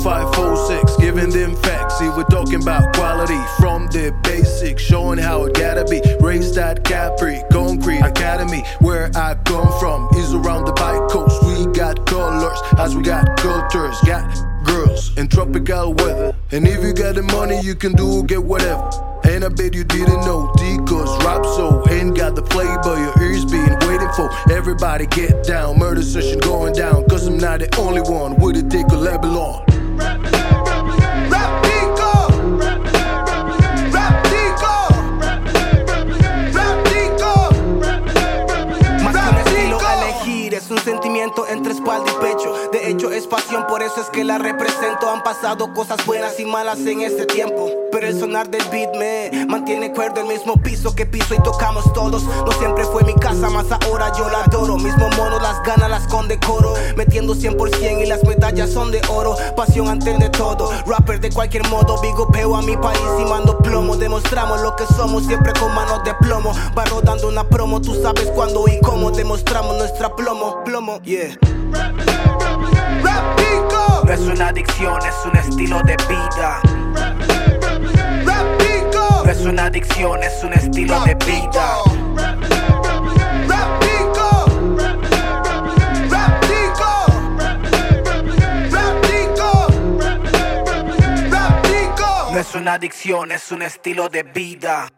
546, giving them facts. See, we're talking about quality from the basics, showing how it gotta be. Raised at Capri, Concrete Academy, where I come from, is around the bike coast. We got colors, as we got cultures, got girls in tropical weather. And if you got the money, you can do get whatever. And I bet you didn't know D-Cause rap so ain't got the flavor but your ears been waiting for. Everybody get down, murder session going down. Cause not the only one with a a label on. Entre espalda y pecho. De hecho, es pasión, por eso es que la represento. Han pasado cosas buenas y malas en este tiempo. Pero el sonar del beat me mantiene cuerdo, el mismo piso que piso y tocamos todos. No siempre fue mi casa, más ahora yo la adoro. Mismo mono, las ganas las con decoro. Metiendo 100% y las medallas son de oro. Pasión antes de todo. Rapper de cualquier modo, bigopeo a mi país y mando plomo. Demostramos lo que somos, siempre con manos de plomo. Va rodando una promo, tú sabes cuándo y cómo. Demostramos nuestra plomo, plomo, yeah. Rap Tico. No es una adicción, es un estilo de vida. No es una adicción, es un estilo de vida. No es una adicción, es un estilo de vida.